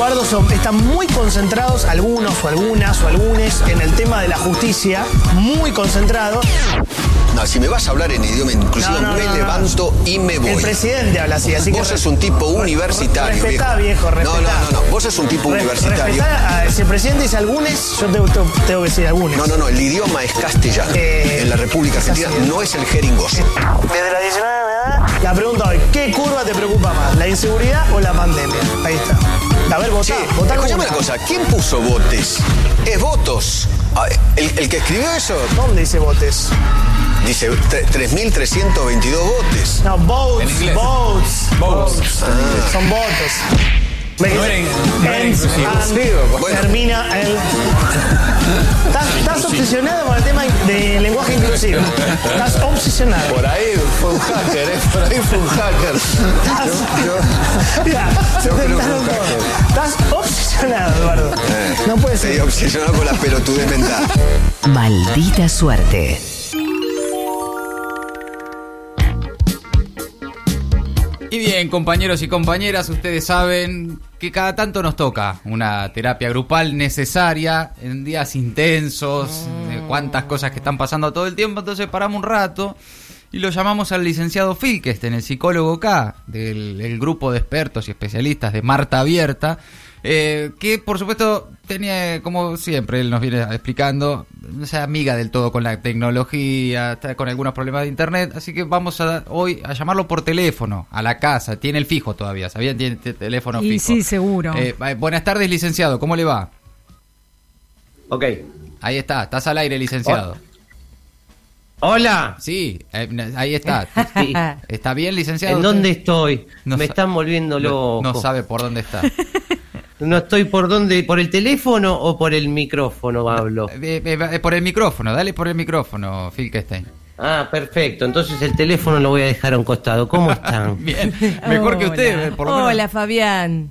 Eduardo, son, están muy concentrados algunos o algunas o algunos en el tema de la justicia, muy concentrados. No, si me vas a hablar en idioma inclusivo, No, no, me no, levanto y me voy. El presidente habla así, así que... Vos sos un tipo universitario, Respetá, viejo. viejo. No, no, no. Vos sos un tipo Re- universitario. si el presidente dice algunos, yo tengo, que decir algunos. No, no, no. El idioma es castellano. Eh, en la República Argentina es. no es el jeringoso. Desde la 19 la pregunta hoy, ¿qué curva te preocupa más, la inseguridad o la pandemia? Ahí está. A ver, votá, votá escuchame una cosa. ¿Quién puso botes? Es votos. Ah, El, el que escribió eso ¿Dónde dice botes? dice tre- 3.322 botes. No, votes, En inglés. votes. Votes. Son votos. No era no inclusivo. bueno. Termina el. Estás, estás obsesionado con el tema de lenguaje inclusivo. Estás obsesionado. Por ahí fue un hacker, ¿eh? Por ahí fue un hacker. Mira, se yo creo que tentaron un todo. hacker. Estás obsesionado, Eduardo. No puede Estoy ser. obsesionado con la pelotudez mental. Maldita suerte. Bien, compañeros y compañeras, ustedes saben que cada tanto nos toca una terapia grupal necesaria en días intensos, de cuántas cosas que están pasando todo el tiempo, entonces paramos un rato y lo llamamos al licenciado Filkesten, el psicólogo K, del del grupo de expertos y especialistas de Marta Abierta, eh, que por supuesto tenía, como siempre, él nos viene explicando, no sea amiga del todo con la tecnología, está con algunos problemas de internet, así que vamos a hoy a llamarlo por teléfono, a la casa, tiene el fijo todavía, ¿sabían? Tiene te- teléfono Y fijo. sí, seguro. Eh, eh, buenas tardes, licenciado, ¿cómo le va? Ok. Ahí está, estás al aire, licenciado. Hola. Sí, eh, ahí está. Sí. ¿Está bien, licenciado? ¿En dónde estoy? No Me están volviendo No, loco. no sabe por dónde está. No estoy por dónde, por el teléfono o por el micrófono hablo. Eh, eh, eh, por el micrófono, dale por el micrófono, Filkestein. Ah, perfecto. Entonces el teléfono lo voy a dejar a un costado. ¿Cómo están? Bien, mejor que usted, por lo menos. Hola, Fabián.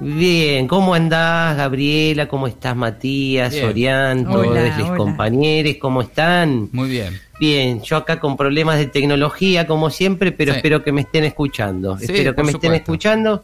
Bien, ¿cómo andás, Gabriela? ¿Cómo estás, Matías, Bien. Orián, todos los compañeros? ¿Cómo están? Muy bien. Bien, yo acá con problemas de tecnología, como siempre, pero Sí. espero que me estén escuchando. Sí, espero que me estén escuchando.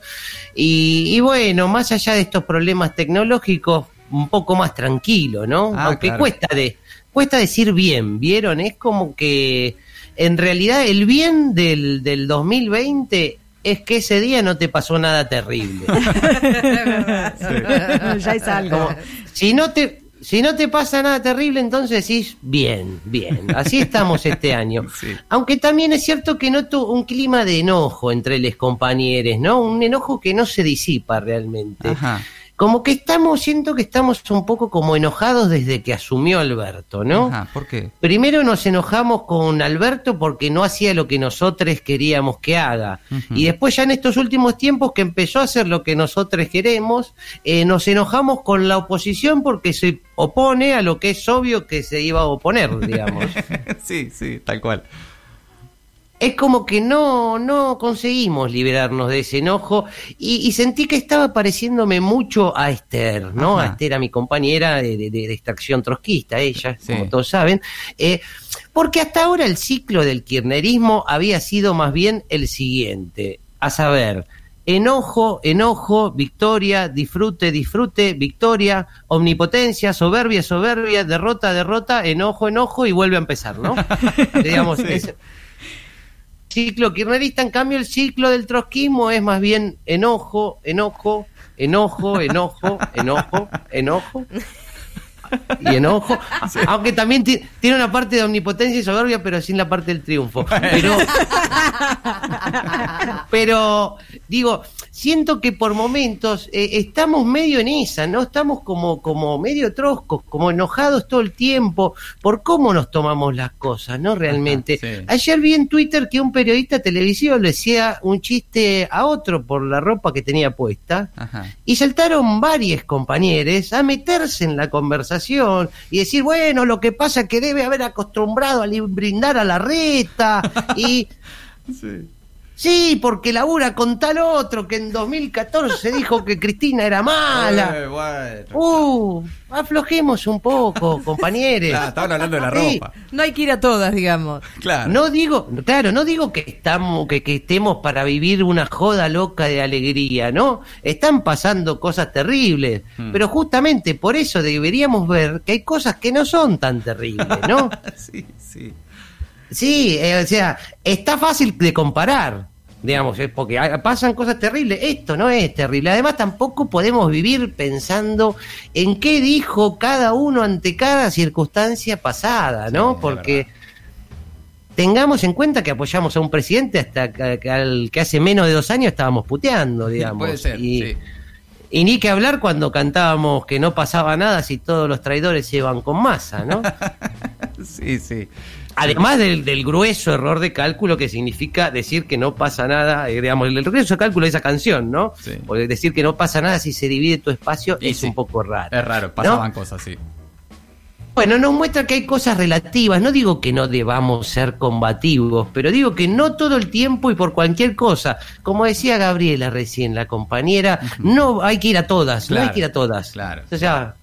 Y, y bueno, más allá de estos problemas tecnológicos, un poco más tranquilo, ¿no? Ah, Aunque claro. cuesta de cuesta decir bien, ¿vieron? Es como que en realidad el bien del, del 2020 es que ese día no te pasó nada terrible. ya es algo. Como, si no te si no te pasa nada terrible, entonces decís bien, bien. Así estamos este año. Sí. Aunque también es cierto que noto un clima de enojo entre los compañeros, ¿no? Un enojo que no se disipa realmente. Ajá. Como que estamos, siento que estamos un poco como enojados desde que asumió Alberto, ¿no? Ajá, ¿por qué? Primero nos enojamos con Alberto porque no hacía lo que nosotros queríamos que haga. Y después ya en estos últimos tiempos que empezó a hacer lo que nosotros queremos, eh, nos enojamos con la oposición porque se opone a lo que es obvio que se iba a oponer, digamos. sí, sí, tal cual. Es como que no, no conseguimos liberarnos de ese enojo y, y sentí que estaba pareciéndome mucho a Esther, ¿no? Ajá. A Esther, a mi compañera de, de- de extracción trotskista, ella, Sí. como todos saben, eh, porque hasta ahora el ciclo del kirchnerismo había sido más bien el siguiente, a saber, enojo, enojo, victoria, disfrute, disfrute, victoria, omnipotencia, soberbia, soberbia, derrota, derrota, enojo, enojo y vuelve a empezar, ¿no? Digamos, es- ciclo kirchnerista, en cambio el ciclo del trotskismo es más bien enojo, enojo, enojo, enojo, enojo, enojo y enojo, aunque también ti- tiene una parte de omnipotencia y soberbia, pero sin la parte del triunfo. Pero, pero digo, siento que por momentos eh, estamos medio en esa, ¿no? Estamos como, como medio troscos, como enojados todo el tiempo por cómo nos tomamos las cosas, ¿no? Realmente. Ajá, sí. Ayer vi en Twitter que un periodista televisivo le decía un chiste a otro por la ropa que tenía puesta. Ajá. Y saltaron varios compañeros a meterse en la conversación y decir, bueno, lo que pasa es que debe haber acostumbrado a brindar a la reta. Y Sí, porque labura con tal otro que en 2014 dijo que Cristina era mala. Eh, bueno. Uh, aflojemos un poco, compañeros. Ah, estaban hablando de la Sí. ropa. No hay que ir a todas, digamos. Claro. No digo, claro, no digo que estamos, que, que estemos para vivir una joda loca de alegría, ¿no? Están pasando cosas terribles, Hmm. pero justamente por eso deberíamos ver que hay cosas que no son tan terribles, ¿no? Sí, sí. Sí, eh, o sea, está fácil de comparar, digamos, es porque pasan cosas terribles. Esto no es terrible. Además, tampoco podemos vivir pensando en qué dijo cada uno ante cada circunstancia pasada, ¿no? Sí, porque tengamos en cuenta que apoyamos a un presidente hasta que, que al que hace menos de dos años estábamos puteando, digamos. Puede ser, y, sí. Y ni que hablar cuando cantábamos que no pasaba nada si todos los traidores se iban con masa, ¿no? Sí, sí. Además del, del grueso error de cálculo que significa decir que no pasa nada, eh, digamos, el grueso cálculo de esa canción, ¿no? Sí. Porque decir que no pasa nada si se divide tu espacio Y es sí. un poco raro. Es raro, ¿no? pasaban cosas, sí. Bueno, nos muestra que hay cosas relativas. No digo que no debamos ser combativos, pero digo que no todo el tiempo y por cualquier cosa. Como decía Gabriela recién, la compañera, no hay que ir a todas, no hay que ir a todas. claro. O sea,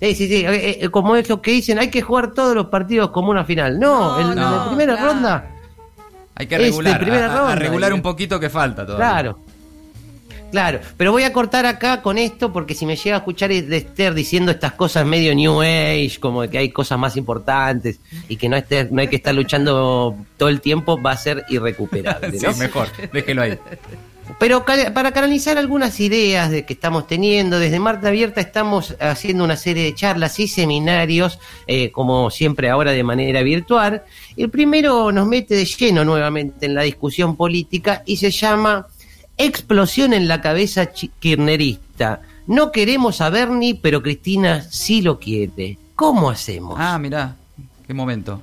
sí, sí, sí. eh, eh, como es lo que dicen, hay que jugar todos los partidos como una final. No, No, en no, la primera claro. ronda. Hay que regular, primera a- a, ronda, regular un poquito que falta todavía. Claro. Claro, pero voy a cortar acá con esto porque si me llega a escuchar de Esther diciendo estas cosas medio New Age, como de que hay cosas más importantes y que no, esté- no hay que estar luchando todo el tiempo, va a ser irrecuperable. Sí, ¿no? mejor, déjelo ahí. Pero para canalizar algunas ideas de que estamos teniendo, desde Marta Abierta estamos haciendo una serie de charlas y seminarios, eh, como siempre ahora de manera virtual. El primero nos mete de lleno nuevamente en la discusión política y se llama Explosión en la cabeza kirchnerista. No queremos a Bernie, pero Cristina sí lo quiere. ¿Cómo hacemos? Ah, mirá, qué momento.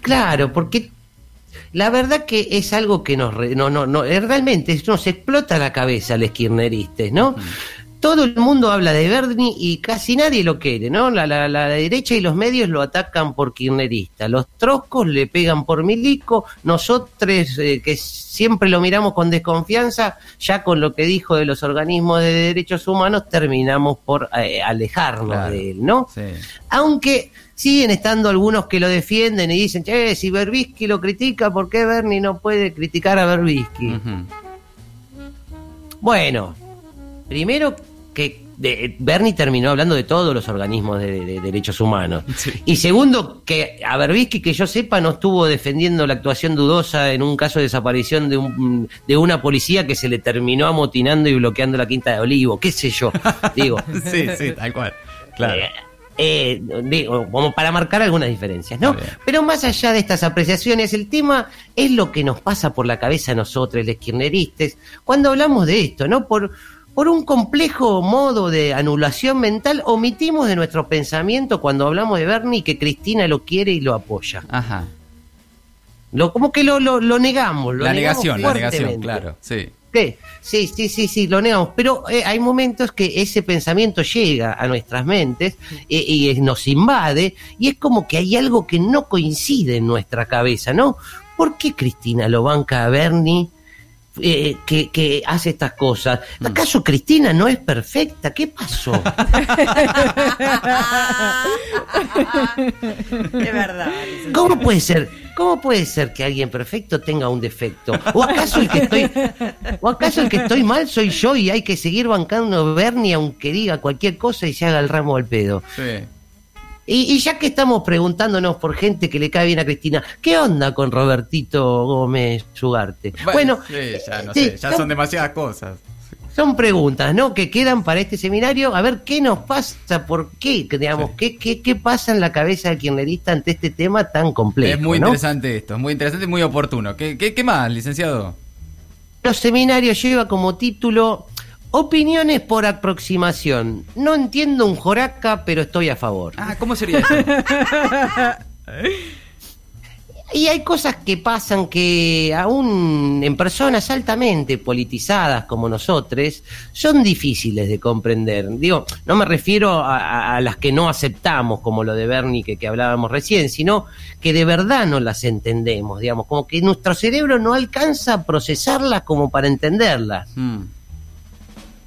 Claro, porque la verdad que es algo que nos re- no no no eh, realmente nos explota la cabeza los kirchneristas, ¿no? Todo el mundo habla de Bernie y casi nadie lo quiere, ¿no? La, la, la derecha y los medios lo atacan por kirchnerista, los troscos le pegan por milico, nosotros eh, que siempre lo miramos con desconfianza, ya con lo que dijo de los organismos de derechos humanos terminamos por eh, alejarnos Claro. de él, ¿no? Sí. Aunque siguen estando algunos que lo defienden y dicen, che, si Berbisky lo critica, ¿por qué Bernie no puede criticar a Berbisky? Bueno, primero que de- Bernie terminó hablando de todos los organismos de, de derechos humanos. Sí. Y segundo, que a Berbisky, que yo sepa, no estuvo defendiendo la actuación dudosa en un caso de desaparición de, un, de una policía que se le terminó amotinando y bloqueando la Quinta de Olivo, qué sé yo, digo. Sí, sí, tal cual. Claro. Eh, eh, digo, como para marcar algunas diferencias, ¿no? Pero más allá de estas apreciaciones, el tema es lo que nos pasa por la cabeza a nosotros, los kirchneristas, cuando hablamos de esto, ¿no? Por, por un complejo modo de anulación mental, omitimos de nuestro pensamiento cuando hablamos de Bernie que Cristina lo quiere y lo apoya. Ajá. Lo, como que lo, lo, lo negamos. Lo La negamos negación, la negación, claro. Sí. Sí, sí, sí, sí, sí, lo negamos. Pero eh, hay momentos que ese pensamiento llega a nuestras mentes eh, y nos invade y es como que hay algo que no coincide en nuestra cabeza, ¿no? ¿Por qué Cristina lo banca a Bernie? Eh, que, que hace estas cosas. ¿Acaso Cristina no es perfecta? ¿Qué pasó? Es verdad. ¿Cómo puede ser? ¿Cómo puede ser que alguien perfecto tenga un defecto? ¿O acaso el que estoy, o acaso el que estoy mal soy yo y hay que seguir bancando a Bernie aunque diga cualquier cosa y se haga el ramo al pedo? Sí. Y, y ya que estamos preguntándonos por gente que le cae bien a Cristina, ¿qué onda con Robertito Gómez Sugarte? Bueno, sí, ya no sí, sé, ya son demasiadas cosas. son preguntas, ¿no? Que quedan para este seminario. A ver qué nos pasa, por qué, digamos, Sí. qué, qué, qué pasa en la cabeza del kirchnerista ante este tema tan complejo. es muy ¿no? interesante esto, es muy interesante y muy oportuno. ¿Qué, qué, qué más, licenciado? Los seminarios lleva como título Opiniones por aproximación. No entiendo un joraca, pero estoy a favor. Ah, ¿cómo sería esto? Y hay cosas que pasan que aún en personas altamente politizadas como nosotros son difíciles de comprender. Digo, no me refiero a, a- a las que no aceptamos, como lo de Bernie que, que hablábamos recién, sino que de verdad no las entendemos, digamos, como que nuestro cerebro no alcanza a procesarlas como para entenderlas Mm.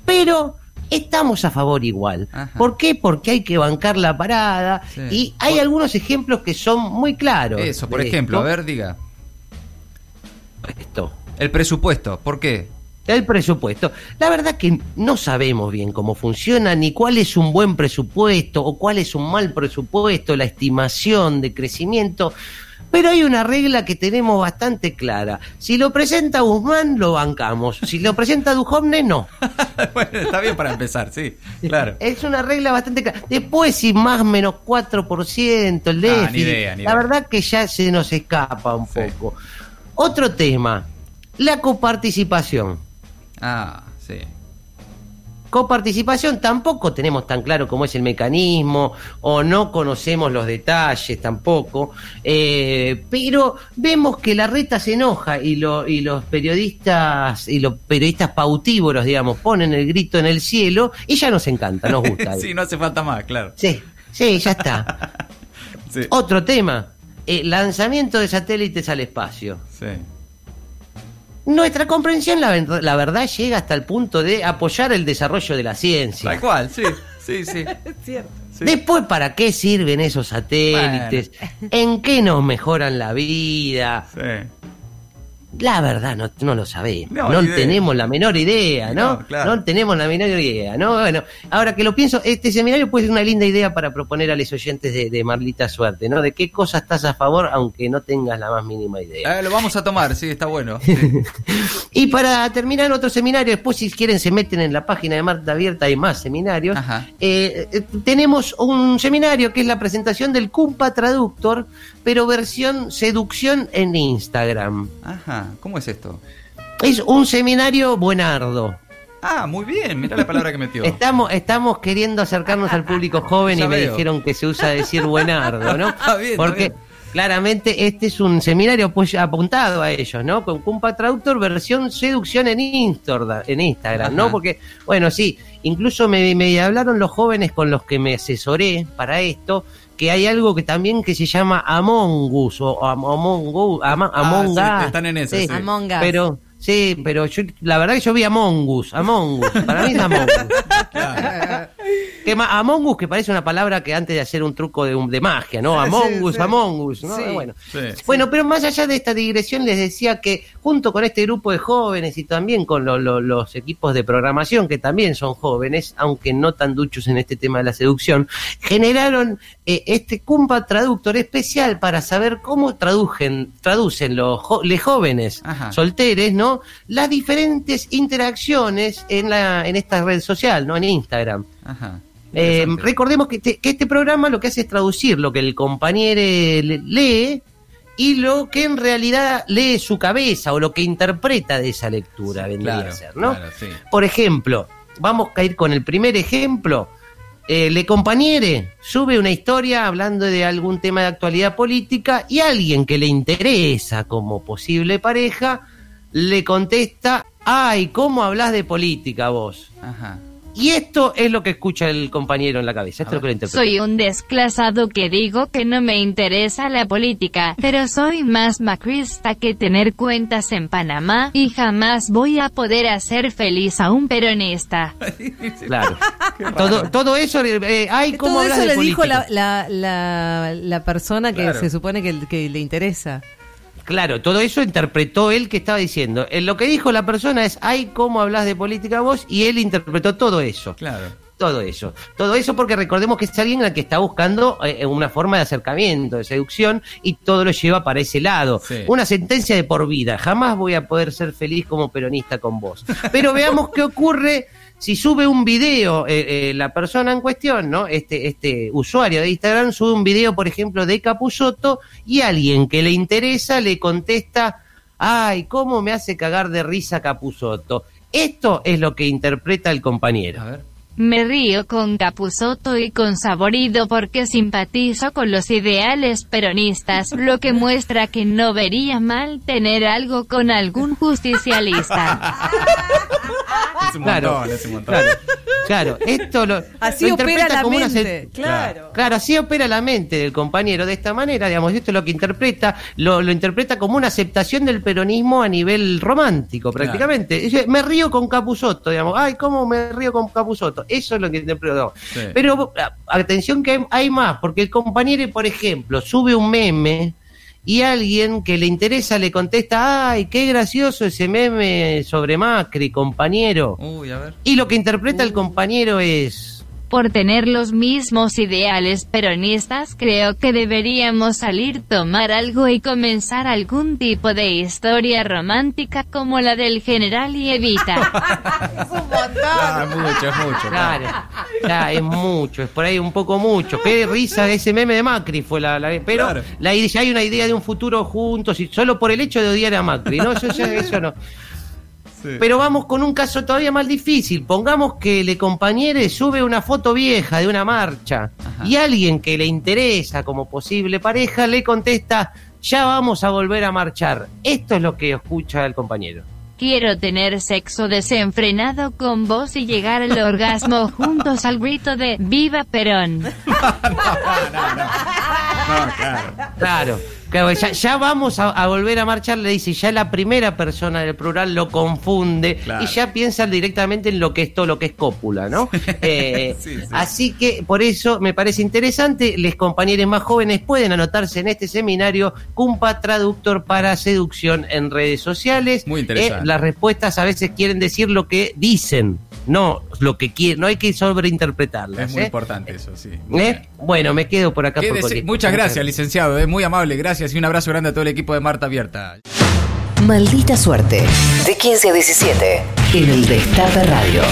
Pero estamos a favor igual. Ajá. ¿Por qué? Porque hay que bancar la parada Sí. y hay Por- algunos ejemplos que son muy claros. Eso, por ejemplo, a ver, diga. Esto. El presupuesto, ¿por qué? El presupuesto. La verdad que no sabemos bien cómo funciona, ni cuál es un buen presupuesto o cuál es un mal presupuesto, la estimación de crecimiento. Pero hay una regla que tenemos bastante clara. Si lo presenta Guzmán, lo bancamos. Si lo presenta Duhovne, no. bueno, está bien para empezar, sí, claro. Es una regla bastante clara. Después, si más menos 4% el déficit, Ah, ni idea, ni la idea. verdad que ya se nos escapa un Sí. poco. Otro tema, la coparticipación. Ah, sí. Coparticipación tampoco tenemos tan claro cómo es el mecanismo o no conocemos los detalles tampoco, eh, pero vemos que la reta se enoja y, lo- y los periodistas y los periodistas pautívoros, digamos, ponen el grito en el cielo y ya nos encanta, nos gusta. sí, no hace falta más, claro. Sí, sí, ya está. Sí. Otro tema, eh, lanzamiento de satélites al espacio. Sí. Nuestra comprensión, la, ver- la verdad, llega hasta el punto de apoyar el desarrollo de la ciencia. Tal cual, sí, sí, sí. Es cierto. Sí. Después, ¿para qué sirven esos satélites? ¿En qué nos mejoran la vida? Sí. La verdad, no, no lo sabemos. No, tenemos la menor idea, ¿no? No, claro. No tenemos la menor idea, ¿no? Bueno, ahora que lo pienso, este seminario puede ser una linda idea para proponer a los oyentes de, de Marlita Suerte, ¿no? De qué cosas estás a favor, aunque no tengas la más mínima idea. Ah, lo vamos a tomar, sí, está bueno. Sí. Y para terminar otro seminario, después si quieren se meten en la página de Marta Abierta, hay más seminarios. Eh, eh, tenemos un seminario que es la presentación del Cumpa Traductor, pero versión seducción en Instagram. Ajá, ¿cómo es esto? Es un seminario buenardo. Ah, muy bien, mira la palabra que metió. Estamos, estamos queriendo acercarnos al público joven Ya y me veo. dijeron que se usa decir buenardo, ¿no? Está bien, está Porque bien. claramente este es un seminario pues, apuntado a ellos, ¿no? Con Cumpa Traductor versión seducción en Instagram, en Instagram ¿no? Porque, bueno, sí, incluso me, me hablaron los jóvenes con los que me asesoré para esto, que hay algo que también que se llama Among Us o Am- Among Us, Ah, Among sí, Us. están en eso, sí. Among Us. Pero, sí, pero yo, la verdad que yo vi Among Us, Among Us, para mí es Among Us. Claro. Que Among Us, que parece una palabra que antes de hacer un truco de, un- de magia, ¿no? Among Us, sí. Among Us, ¿no? Sí. Bueno. Sí. Bueno, pero más allá de esta digresión, les decía que junto con este grupo de jóvenes y también con lo- lo- los equipos de programación, que también son jóvenes, aunque no tan duchos en este tema de la seducción, generaron eh, este Cumpa Traductor especial para saber cómo tradujen, traducen los, jo- les jóvenes Ajá. solteres, ¿no? Las diferentes interacciones en, la, en esta red social, ¿no? En Instagram. Ajá. Eh, recordemos que este, que este programa lo que hace es traducir lo que el compañero le- lee y lo que en realidad lee su cabeza o lo que interpreta de esa lectura, vendría Claro, a ser, ¿no? claro, sí. Por ejemplo, vamos a ir con el primer ejemplo. Eh, le compañere sube una historia hablando de algún tema de actualidad política y alguien que le interesa como posible pareja le contesta, ay, ¿cómo hablas de política vos? Ajá. Y esto es lo que escucha el compañero en la cabeza, esto es lo que le interpreta. Soy un desclasado que digo que no me interesa la política, pero soy más macrista que tener cuentas en Panamá, y jamás voy a poder hacer feliz a un peronista. Claro. todo, todo eso, eh, ay, ¿cómo Todo eso de le dijo la, la, la, la persona que Claro. se supone que, que le interesa. Claro, todo eso interpretó él que estaba diciendo. Eh, lo que dijo la persona es, ay, ¿cómo hablas de política vos? Y él interpretó todo eso. Claro. Todo eso. Todo eso porque recordemos que es alguien al que está buscando eh, una forma de acercamiento, de seducción, y todo lo lleva para ese lado. Sí. Una sentencia de por vida. Jamás voy a poder ser feliz como peronista con vos. Pero veamos qué ocurre si sube un video, eh, eh, la persona en cuestión, ¿no? Este, este usuario de Instagram sube un video, por ejemplo, de Capuzoto, y alguien que le interesa le contesta, ay, ¿cómo me hace cagar de risa Capuzoto? Esto es lo que interpreta el compañero. A ver. Me río con Capuzoto y con Saborido porque simpatizo con los ideales peronistas, lo que muestra que no vería mal tener algo con algún justicialista. Es un Claro, montón, es un montón. Claro, claro, esto lo, Así lo opera interpreta la como una mente. se- Claro. Claro, así opera la mente del compañero. De esta manera, digamos, esto es lo que interpreta, lo, lo interpreta como una aceptación del peronismo a nivel romántico, prácticamente. Me río con Capuzoto, digamos. Ay, ¿cómo me río con Capuzoto? Eso es lo que interpretó. Sí. Pero atención que hay, hay más, porque el compañero, por ejemplo, sube un meme y alguien que le interesa le contesta, ay, qué gracioso ese meme sobre Macri, compañero. Uy, a ver. Y lo que interpreta el compañero es... Por tener los mismos ideales peronistas, creo que deberíamos salir, tomar algo y comenzar algún tipo de historia romántica como la del general y Evita. Ah, es mucho, es mucho. Claro, es mucho, es por ahí un poco mucho. Qué risa ese meme de Macri fue la... la- pero Claro. la, idea- ya hay una idea de un futuro juntos y solo por el hecho de odiar a Macri, ¿no? Eso, eso no. Sí. Pero vamos con un caso todavía más difícil. Pongamos que le compañere sube una foto vieja de una marcha Ajá. y alguien que le interesa como posible pareja le contesta, ya vamos a volver a marchar. Esto es lo que escucha el compañero. Quiero tener sexo desenfrenado con vos y llegar al orgasmo juntos al grito de ¡Viva Perón! No, claro. Claro, claro ya, ya vamos a, a volver a marchar, le dice, ya la primera persona del plural lo confunde Claro. y ya piensa directamente en lo que es todo lo que es cópula, ¿no? Eh, Sí, sí. Así que por eso me parece interesante, les compañeros más jóvenes pueden anotarse en este seminario Cumpa Traductor para Seducción en redes sociales. Muy interesante. Eh, las respuestas a veces quieren decir lo que dicen, no lo que quieren, no hay que sobreinterpretarlas. Es muy ¿eh? importante eso, sí. ¿Eh? Bueno, me quedo por acá. Por Muchas gracias, licenciado. Es muy amable, gracias. Y un abrazo grande a todo el equipo de Marta Abierta. Maldita suerte. De 15 a 17. En el Destape Radio.